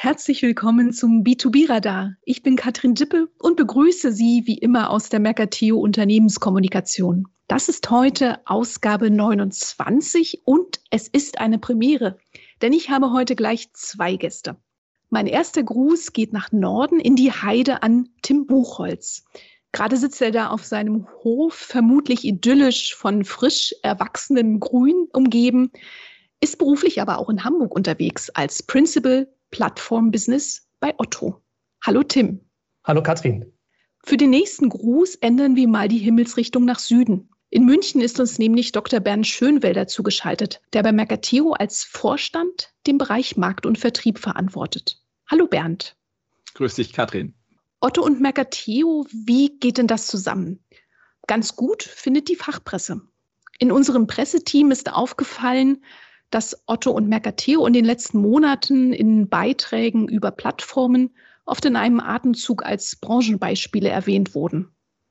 Herzlich willkommen zum B2B-Radar. Ich bin Katrin Dippe und begrüße Sie wie immer aus der Mercateo Unternehmenskommunikation. Das ist heute Ausgabe 29 und es ist eine Premiere, denn ich habe heute gleich zwei Gäste. Mein erster Gruß geht nach Norden in die Heide an Tim Buchholz. Gerade sitzt er da auf seinem Hof, vermutlich idyllisch von frisch erwachsenem Grün umgeben, ist beruflich aber auch in Hamburg unterwegs als Principal Plattform-Business bei Otto. Hallo Tim. Hallo Katrin. Für den nächsten Gruß ändern wir mal die Himmelsrichtung nach Süden. In München ist uns nämlich Dr. Bernd Schönwelder zugeschaltet, der bei Mercateo als Vorstand den Bereich Markt und Vertrieb verantwortet. Hallo Bernd. Grüß dich, Katrin. Otto und Mercateo, wie geht denn das zusammen? Ganz gut findet die Fachpresse. In unserem Presseteam ist aufgefallen, dass Otto und Mercateo in den letzten Monaten in Beiträgen über Plattformen oft in einem Atemzug als Branchenbeispiele erwähnt wurden.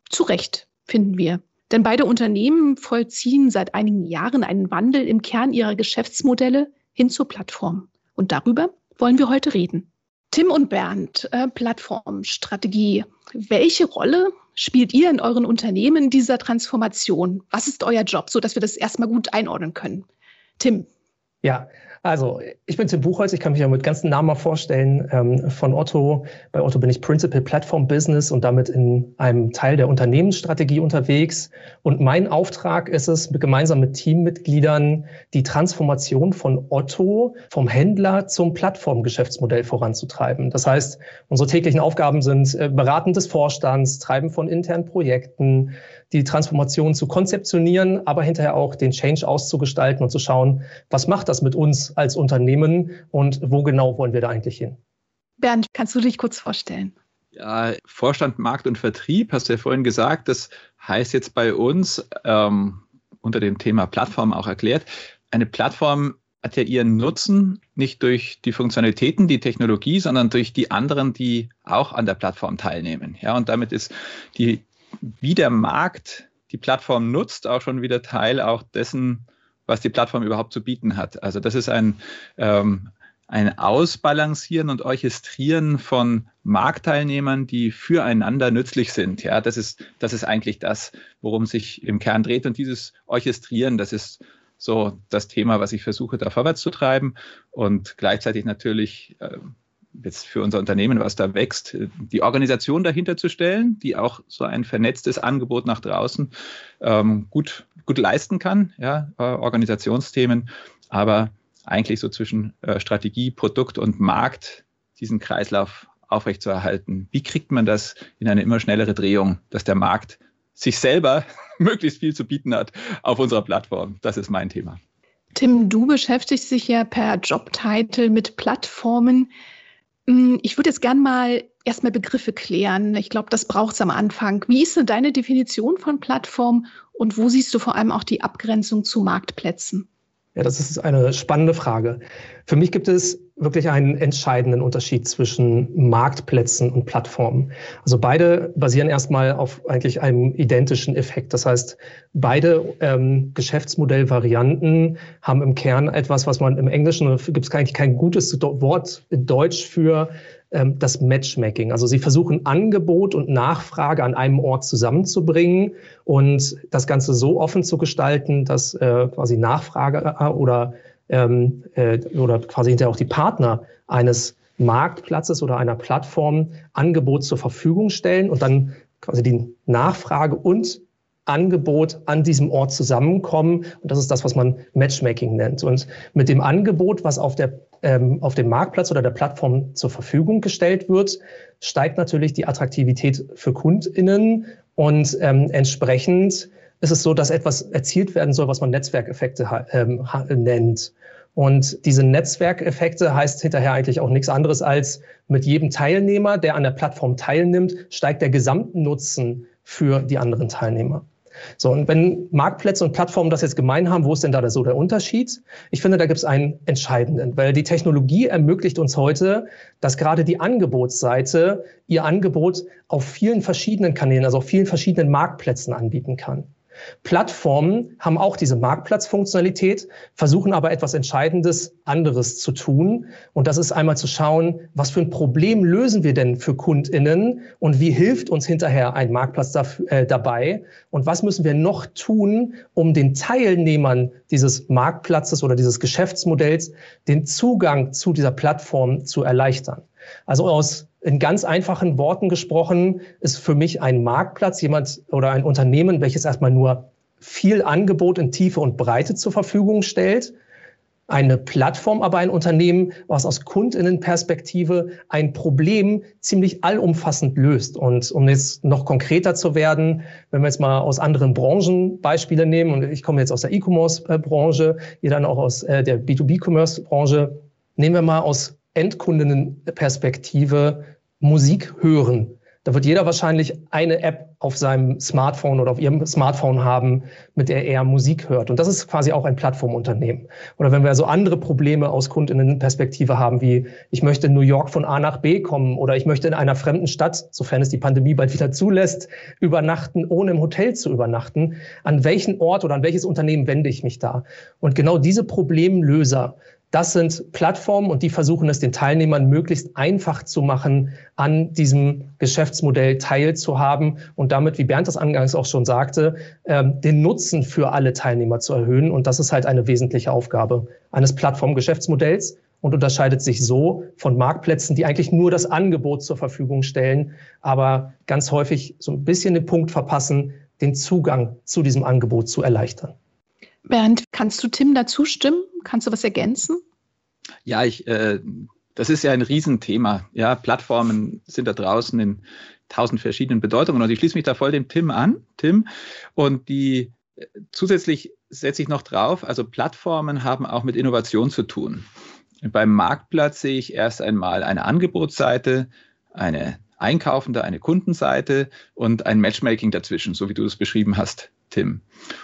Zu Recht, finden wir. Denn beide Unternehmen vollziehen seit einigen Jahren einen Wandel im Kern ihrer Geschäftsmodelle hin zur Plattform. Und darüber wollen wir heute reden. Tim und Bernd, äh, Plattformstrategie. Welche Rolle spielt ihr in euren Unternehmen dieser Transformation? Was ist euer Job, so dass wir das erstmal gut einordnen können? Tim, ja, also ich bin Tim Buchholz, ich kann mich ja mit ganzen Namen mal vorstellen ähm, von Otto. Bei Otto bin ich Principal Platform Business und damit in einem Teil der Unternehmensstrategie unterwegs. Und mein Auftrag ist es, gemeinsam mit Teammitgliedern die Transformation von Otto vom Händler zum Plattformgeschäftsmodell voranzutreiben. Das heißt, unsere täglichen Aufgaben sind äh, Beraten des Vorstands, Treiben von internen Projekten, die Transformation zu konzeptionieren, aber hinterher auch den Change auszugestalten und zu schauen, was macht das mit uns als Unternehmen und wo genau wollen wir da eigentlich hin? Bernd, kannst du dich kurz vorstellen? Ja, Vorstand Markt und Vertrieb, hast du ja vorhin gesagt, das heißt jetzt bei uns ähm, unter dem Thema Plattform auch erklärt. Eine Plattform hat ja ihren Nutzen nicht durch die Funktionalitäten, die Technologie, sondern durch die anderen, die auch an der Plattform teilnehmen. Ja, und damit ist die wie der Markt die Plattform nutzt, auch schon wieder Teil auch dessen, was die Plattform überhaupt zu bieten hat. Also das ist ein, ähm, ein Ausbalancieren und Orchestrieren von Marktteilnehmern, die füreinander nützlich sind. Ja, das ist, das ist eigentlich das, worum sich im Kern dreht. Und dieses Orchestrieren, das ist so das Thema, was ich versuche, da vorwärts zu treiben und gleichzeitig natürlich äh, jetzt für unser Unternehmen, was da wächst, die Organisation dahinter zu stellen, die auch so ein vernetztes Angebot nach draußen ähm, gut, gut leisten kann, ja, äh, Organisationsthemen, aber eigentlich so zwischen äh, Strategie, Produkt und Markt diesen Kreislauf aufrechtzuerhalten. Wie kriegt man das in eine immer schnellere Drehung, dass der Markt sich selber möglichst viel zu bieten hat auf unserer Plattform? Das ist mein Thema. Tim, du beschäftigst dich ja per Jobtitel mit Plattformen. Hm, ich würde jetzt gern mal erstmal Begriffe klären. Ich glaube, das braucht es am Anfang. Wie ist denn deine Definition von Plattform und wo siehst du vor allem auch die Abgrenzung zu Marktplätzen? Ja, das ist eine spannende Frage. Für mich gibt es wirklich einen entscheidenden Unterschied zwischen Marktplätzen und Plattformen. Also beide basieren erstmal auf eigentlich einem identischen Effekt. Das heißt, beide ähm, Geschäftsmodellvarianten haben im Kern etwas, was man im Englischen, gibt es eigentlich kein gutes Wort in Deutsch für, ähm, das Matchmaking. Also sie versuchen Angebot und Nachfrage an einem Ort zusammenzubringen und das Ganze so offen zu gestalten, dass äh, quasi Nachfrage äh, oder, ähm, äh, oder quasi hinterher auch die Partner eines Marktplatzes oder einer Plattform Angebot zur Verfügung stellen und dann quasi die Nachfrage und Angebot an diesem Ort zusammenkommen. Und das ist das, was man Matchmaking nennt. Und mit dem Angebot, was auf, der, ähm, auf dem Marktplatz oder der Plattform zur Verfügung gestellt wird, steigt natürlich die Attraktivität für KundInnen und ähm, entsprechend ist es so, dass etwas erzielt werden soll, was man Netzwerkeffekte ähm, nennt. Und diese Netzwerkeffekte heißt hinterher eigentlich auch nichts anderes als mit jedem Teilnehmer, der an der Plattform teilnimmt, steigt der Gesamtnutzen für die anderen Teilnehmer. So, und wenn Marktplätze und Plattformen das jetzt gemein haben, wo ist denn da so der Unterschied? Ich finde, da gibt es einen entscheidenden, weil die Technologie ermöglicht uns heute, dass gerade die Angebotsseite ihr Angebot auf vielen verschiedenen Kanälen, also auf vielen verschiedenen Marktplätzen anbieten kann. Plattformen haben auch diese Marktplatzfunktionalität, versuchen aber etwas Entscheidendes anderes zu tun. Und das ist einmal zu schauen, was für ein Problem lösen wir denn für KundInnen und wie hilft uns hinterher ein Marktplatz dafür, äh, dabei und was müssen wir noch tun, um den Teilnehmern dieses Marktplatzes oder dieses Geschäftsmodells den Zugang zu dieser Plattform zu erleichtern. Also aus in ganz einfachen Worten gesprochen ist für mich ein Marktplatz jemand oder ein Unternehmen, welches erstmal nur viel Angebot in Tiefe und Breite zur Verfügung stellt. Eine Plattform, aber ein Unternehmen, was aus Kundinnenperspektive ein Problem ziemlich allumfassend löst. Und um jetzt noch konkreter zu werden, wenn wir jetzt mal aus anderen Branchen Beispiele nehmen, und ich komme jetzt aus der E-Commerce-Branche, ihr dann auch aus äh, der B2B-Commerce-Branche, nehmen wir mal aus Endkundinnenperspektive Musik hören. Da wird jeder wahrscheinlich eine App auf seinem Smartphone oder auf ihrem Smartphone haben, mit der er Musik hört. Und das ist quasi auch ein Plattformunternehmen. Oder wenn wir so andere Probleme aus Kundinnenperspektive haben, wie ich möchte in New York von A nach B kommen oder ich möchte in einer fremden Stadt, sofern es die Pandemie bald wieder zulässt, übernachten, ohne im Hotel zu übernachten. An welchen Ort oder an welches Unternehmen wende ich mich da? Und genau diese Problemlöser das sind Plattformen und die versuchen es den Teilnehmern möglichst einfach zu machen, an diesem Geschäftsmodell teilzuhaben und damit, wie Bernd das angangs auch schon sagte, ähm, den Nutzen für alle Teilnehmer zu erhöhen. Und das ist halt eine wesentliche Aufgabe eines Plattformgeschäftsmodells und unterscheidet sich so von Marktplätzen, die eigentlich nur das Angebot zur Verfügung stellen, aber ganz häufig so ein bisschen den Punkt verpassen, den Zugang zu diesem Angebot zu erleichtern. Bernd, kannst du Tim dazu stimmen? Kannst du was ergänzen? Ja, ich, äh, das ist ja ein Riesenthema. Ja, Plattformen sind da draußen in tausend verschiedenen Bedeutungen und ich schließe mich da voll dem Tim an, Tim. Und die äh, zusätzlich setze ich noch drauf, also Plattformen haben auch mit Innovation zu tun. Beim Marktplatz sehe ich erst einmal eine Angebotsseite, eine einkaufende, eine Kundenseite und ein Matchmaking dazwischen, so wie du es beschrieben hast, Tim.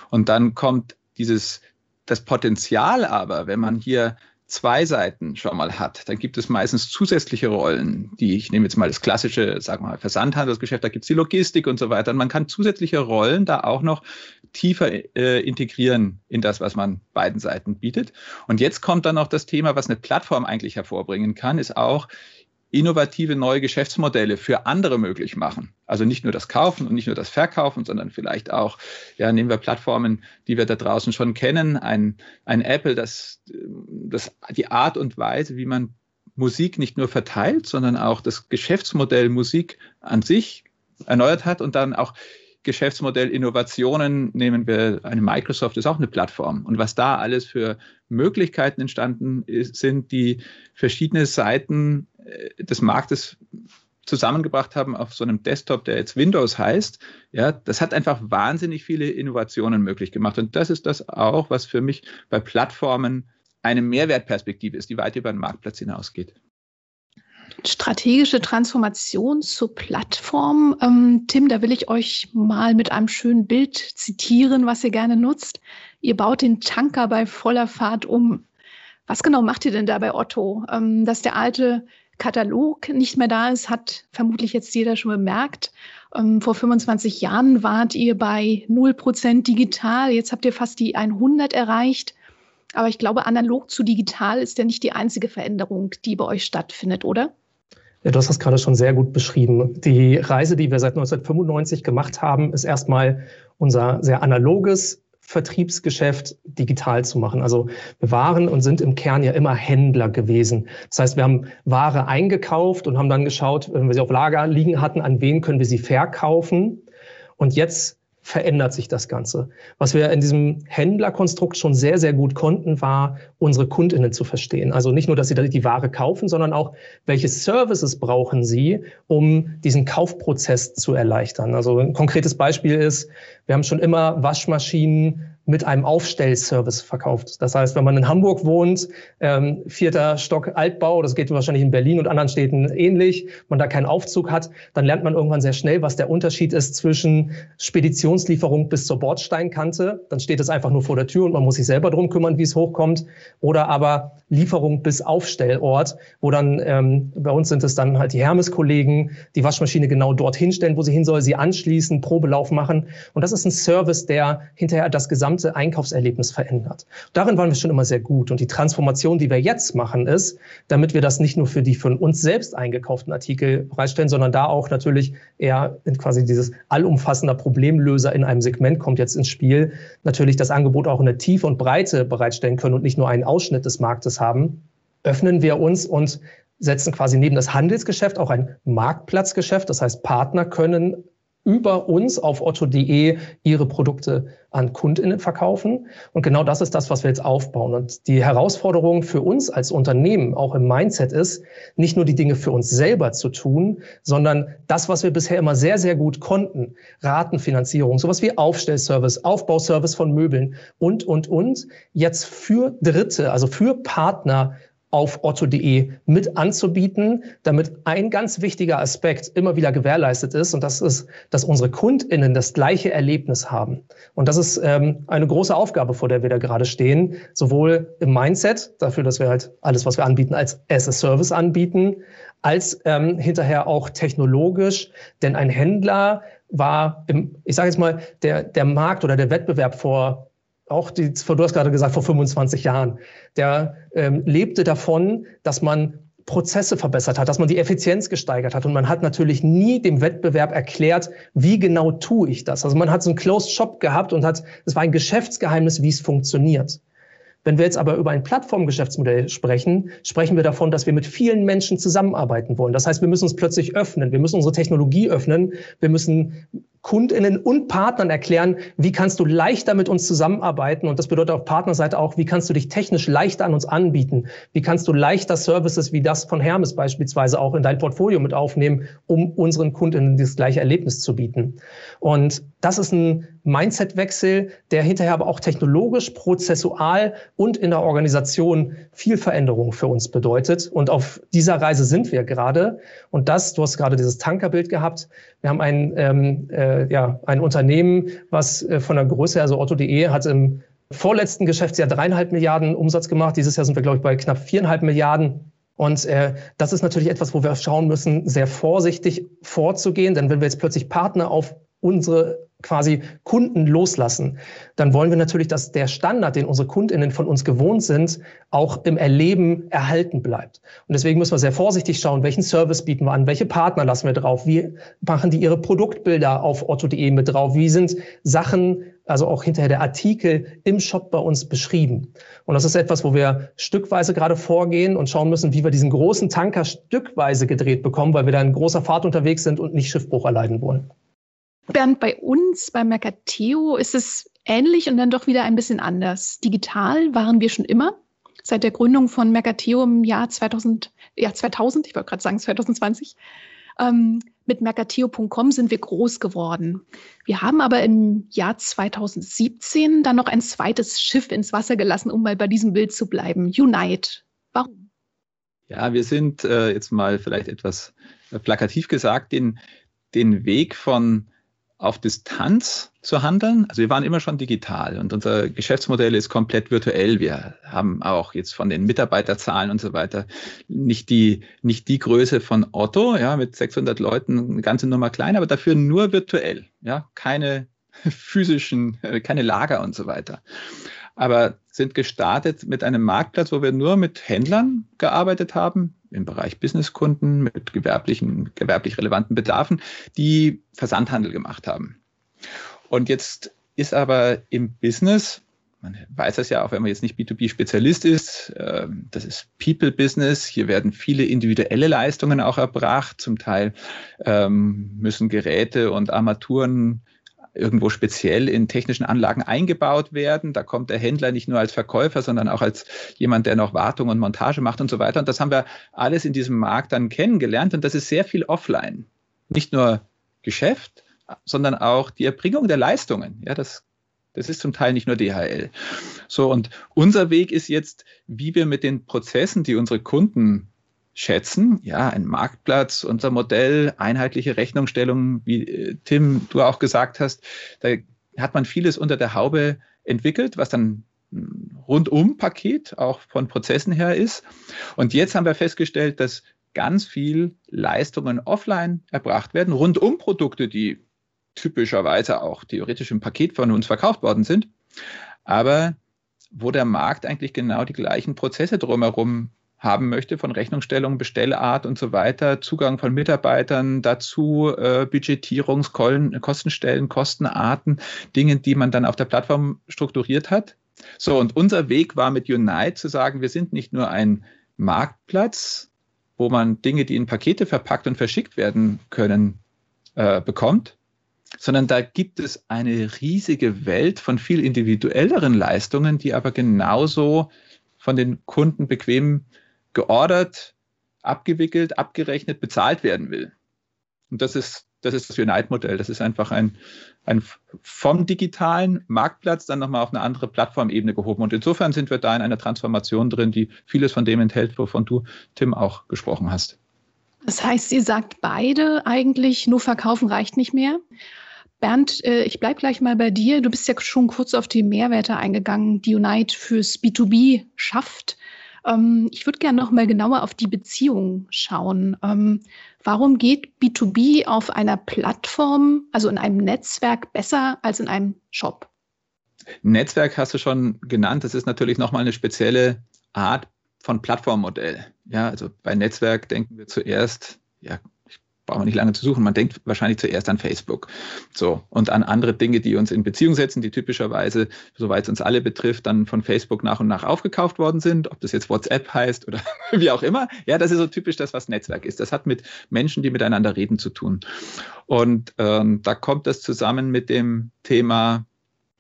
Und dann kommt dieses, das Potenzial aber, wenn man hier zwei Seiten schon mal hat, dann gibt es meistens zusätzliche Rollen, die ich nehme jetzt mal das klassische, sag mal, Versandhandelsgeschäft, da gibt es die Logistik und so weiter. Und man kann zusätzliche Rollen da auch noch tiefer äh, integrieren in das, was man beiden Seiten bietet. Und jetzt kommt dann noch das Thema, was eine Plattform eigentlich hervorbringen kann, ist auch, innovative neue Geschäftsmodelle für andere möglich machen. Also nicht nur das Kaufen und nicht nur das Verkaufen, sondern vielleicht auch, ja, nehmen wir Plattformen, die wir da draußen schon kennen, ein, ein Apple, das, das die Art und Weise, wie man Musik nicht nur verteilt, sondern auch das Geschäftsmodell Musik an sich erneuert hat und dann auch Geschäftsmodell Innovationen nehmen wir eine Microsoft ist auch eine Plattform und was da alles für Möglichkeiten entstanden ist, sind, die verschiedene Seiten des Marktes zusammengebracht haben auf so einem Desktop, der jetzt Windows heißt, ja, das hat einfach wahnsinnig viele Innovationen möglich gemacht. Und das ist das auch, was für mich bei Plattformen eine Mehrwertperspektive ist, die weit über den Marktplatz hinausgeht. Strategische Transformation zur Plattform. Ähm, Tim, da will ich euch mal mit einem schönen Bild zitieren, was ihr gerne nutzt. Ihr baut den Tanker bei voller Fahrt um. Was genau macht ihr denn da bei Otto? Ähm, dass der alte Katalog nicht mehr da ist, hat vermutlich jetzt jeder schon bemerkt. Ähm, vor 25 Jahren wart ihr bei 0% digital. Jetzt habt ihr fast die 100 erreicht. Aber ich glaube, analog zu digital ist ja nicht die einzige Veränderung, die bei euch stattfindet, oder? Ja, du hast das gerade schon sehr gut beschrieben. Die Reise, die wir seit 1995 gemacht haben, ist erstmal unser sehr analoges Vertriebsgeschäft digital zu machen. Also wir waren und sind im Kern ja immer Händler gewesen. Das heißt, wir haben Ware eingekauft und haben dann geschaut, wenn wir sie auf Lager liegen hatten, an wen können wir sie verkaufen. Und jetzt verändert sich das Ganze. Was wir in diesem Händlerkonstrukt schon sehr, sehr gut konnten, war, unsere Kundinnen zu verstehen. Also nicht nur, dass sie die Ware kaufen, sondern auch, welche Services brauchen sie, um diesen Kaufprozess zu erleichtern. Also ein konkretes Beispiel ist, wir haben schon immer Waschmaschinen mit einem Aufstellservice verkauft. Das heißt, wenn man in Hamburg wohnt, ähm, vierter Stock Altbau, das geht wahrscheinlich in Berlin und anderen Städten ähnlich, man da keinen Aufzug hat, dann lernt man irgendwann sehr schnell, was der Unterschied ist zwischen Speditionslieferung bis zur Bordsteinkante. Dann steht es einfach nur vor der Tür und man muss sich selber drum kümmern, wie es hochkommt. Oder aber Lieferung bis Aufstellort, wo dann ähm, bei uns sind es dann halt die Hermes-Kollegen, die Waschmaschine genau dorthin stellen, wo sie hin soll, sie anschließen, Probelauf machen. Und das ist ein Service, der hinterher das gesamte gesamte Einkaufserlebnis verändert. Darin waren wir schon immer sehr gut. Und die Transformation, die wir jetzt machen, ist, damit wir das nicht nur für die von uns selbst eingekauften Artikel bereitstellen, sondern da auch natürlich eher quasi dieses allumfassender Problemlöser in einem Segment kommt jetzt ins Spiel, natürlich das Angebot auch in der Tiefe und Breite bereitstellen können und nicht nur einen Ausschnitt des Marktes haben, öffnen wir uns und setzen quasi neben das Handelsgeschäft auch ein Marktplatzgeschäft. Das heißt, Partner können über uns auf otto.de ihre Produkte an KundInnen verkaufen. Und genau das ist das, was wir jetzt aufbauen. Und die Herausforderung für uns als Unternehmen, auch im Mindset ist, nicht nur die Dinge für uns selber zu tun, sondern das, was wir bisher immer sehr, sehr gut konnten, Ratenfinanzierung, sowas wie Aufstellservice, Aufbauservice von Möbeln und, und, und, jetzt für Dritte, also für Partner auf otto.de mit anzubieten, damit ein ganz wichtiger Aspekt immer wieder gewährleistet ist. Und das ist, dass unsere KundInnen das gleiche Erlebnis haben. Und das ist ähm, eine große Aufgabe, vor der wir da gerade stehen. Sowohl im Mindset, dafür, dass wir halt alles, was wir anbieten, als as a Service anbieten, als ähm, hinterher auch technologisch. Denn ein Händler war im, ich sage jetzt mal, der, der Markt oder der Wettbewerb vor auch die, du hast gerade gesagt, vor 25 Jahren, der ähm, lebte davon, dass man Prozesse verbessert hat, dass man die Effizienz gesteigert hat. Und man hat natürlich nie dem Wettbewerb erklärt, wie genau tue ich das. Also man hat so einen Closed Shop gehabt und hat, es war ein Geschäftsgeheimnis, wie es funktioniert. Wenn wir jetzt aber über ein Plattformgeschäftsmodell sprechen, sprechen wir davon, dass wir mit vielen Menschen zusammenarbeiten wollen. Das heißt, wir müssen uns plötzlich öffnen. Wir müssen unsere Technologie öffnen. Wir müssen Kundinnen und Partnern erklären, wie kannst du leichter mit uns zusammenarbeiten. Und das bedeutet auf Partnerseite auch, wie kannst du dich technisch leichter an uns anbieten? Wie kannst du leichter Services wie das von Hermes beispielsweise auch in dein Portfolio mit aufnehmen, um unseren Kundinnen das gleiche Erlebnis zu bieten? Und das ist ein Mindset-Wechsel, der hinterher aber auch technologisch, prozessual und in der Organisation viel Veränderung für uns bedeutet. Und auf dieser Reise sind wir gerade. Und das, du hast gerade dieses Tankerbild gehabt. Wir haben ein ähm, äh, äh, ja, ein Unternehmen, was äh, von der Größe, also Otto.de, hat im vorletzten Geschäftsjahr dreieinhalb Milliarden Umsatz gemacht. Dieses Jahr sind wir, glaube ich, bei knapp viereinhalb Milliarden. Und äh, das ist natürlich etwas, wo wir schauen müssen, sehr vorsichtig vorzugehen. Denn wenn wir jetzt plötzlich Partner auf unsere quasi Kunden loslassen, dann wollen wir natürlich, dass der Standard, den unsere Kundinnen von uns gewohnt sind, auch im Erleben erhalten bleibt. Und deswegen müssen wir sehr vorsichtig schauen, welchen Service bieten wir an, welche Partner lassen wir drauf, wie machen die ihre Produktbilder auf otto.de mit drauf, wie sind Sachen, also auch hinterher der Artikel im Shop bei uns beschrieben. Und das ist etwas, wo wir stückweise gerade vorgehen und schauen müssen, wie wir diesen großen Tanker stückweise gedreht bekommen, weil wir da in großer Fahrt unterwegs sind und nicht Schiffbruch erleiden wollen. Bernd, bei uns, bei Mercateo, ist es ähnlich und dann doch wieder ein bisschen anders. Digital waren wir schon immer. Seit der Gründung von Mercateo im Jahr 2000, ja 2000, ich wollte gerade sagen 2020, ähm, mit mercateo.com sind wir groß geworden. Wir haben aber im Jahr 2017 dann noch ein zweites Schiff ins Wasser gelassen, um mal bei diesem Bild zu bleiben. Unite. Warum? Ja, wir sind äh, jetzt mal vielleicht etwas plakativ gesagt, den, den Weg von auf Distanz zu handeln. Also wir waren immer schon digital und unser Geschäftsmodell ist komplett virtuell. Wir haben auch jetzt von den Mitarbeiterzahlen und so weiter nicht die, nicht die Größe von Otto, ja, mit 600 Leuten, eine ganze Nummer klein, aber dafür nur virtuell, ja, keine physischen, äh, keine Lager und so weiter. Aber sind gestartet mit einem Marktplatz, wo wir nur mit Händlern gearbeitet haben, im Bereich Businesskunden mit gewerblichen, gewerblich relevanten Bedarfen, die Versandhandel gemacht haben. Und jetzt ist aber im Business, man weiß das ja auch, wenn man jetzt nicht B2B-Spezialist ist, ähm, das ist People-Business. Hier werden viele individuelle Leistungen auch erbracht. Zum Teil ähm, müssen Geräte und Armaturen irgendwo speziell in technischen Anlagen eingebaut werden. Da kommt der Händler nicht nur als Verkäufer, sondern auch als jemand, der noch Wartung und Montage macht und so weiter. Und das haben wir alles in diesem Markt dann kennengelernt. Und das ist sehr viel offline. Nicht nur Geschäft, sondern auch die Erbringung der Leistungen. Ja, das Das ist zum Teil nicht nur DHL. So, und unser Weg ist jetzt, wie wir mit den Prozessen, die unsere Kunden schätzen, ja, ein Marktplatz, unser Modell, einheitliche Rechnungsstellung, wie äh, Tim, du auch gesagt hast, da hat man vieles unter der Haube entwickelt, was dann Rundum-Paket auch von Prozessen her ist. Und jetzt haben wir festgestellt, dass ganz viel Leistungen offline erbracht werden, Rundum-Produkte, die typischerweise auch theoretisch im Paket von uns verkauft worden sind, aber wo der Markt eigentlich genau die gleichen Prozesse drumherum haben möchte, von Rechnungsstellung, Bestellart und so weiter, Zugang von Mitarbeitern dazu, äh, Budgetierungskostenstellen, Kostenarten, Dinge, die man dann auf der Plattform strukturiert hat. So, und unser Weg war mit Unite zu sagen, wir sind nicht nur ein Marktplatz, wo man Dinge, die in Pakete verpackt und verschickt werden können, äh, bekommt, sondern da gibt es eine riesige Welt von viel individuelleren Leistungen, die aber genauso von den Kunden bequem geordert, abgewickelt, abgerechnet, bezahlt werden will. Und das ist das, ist das Unite-Modell. Das ist einfach ein, ein vom digitalen Marktplatz dann nochmal auf eine andere Plattformebene gehoben. Und insofern sind wir da in einer Transformation drin, die vieles von dem enthält, wovon du, Tim, auch gesprochen hast. Das heißt, ihr sagt beide eigentlich, nur verkaufen reicht nicht mehr. Bernd, äh, ich bleibe gleich mal bei dir. Du bist ja schon kurz auf die Mehrwerte eingegangen, die Unite fürs B2B schafft. Ähm, ich würde gerne noch mal genauer auf die Beziehung schauen. Ähm, warum geht B2B auf einer Plattform, also in einem Netzwerk, besser als in einem Shop? Netzwerk hast du schon genannt. Das ist natürlich nochmal eine spezielle Art von Plattformmodell. Ja, also bei Netzwerk denken wir zuerst, ja, braucht man nicht lange zu suchen. Man denkt wahrscheinlich zuerst an Facebook. So. Und an andere Dinge, die uns in Beziehung setzen, die typischerweise, soweit es uns alle betrifft, dann von Facebook nach und nach aufgekauft worden sind. Ob das jetzt WhatsApp heißt oder wie auch immer. Ja, das ist so typisch das, was Netzwerk ist. Das hat mit Menschen, die miteinander reden, zu tun. Und ähm, da kommt das zusammen mit dem Thema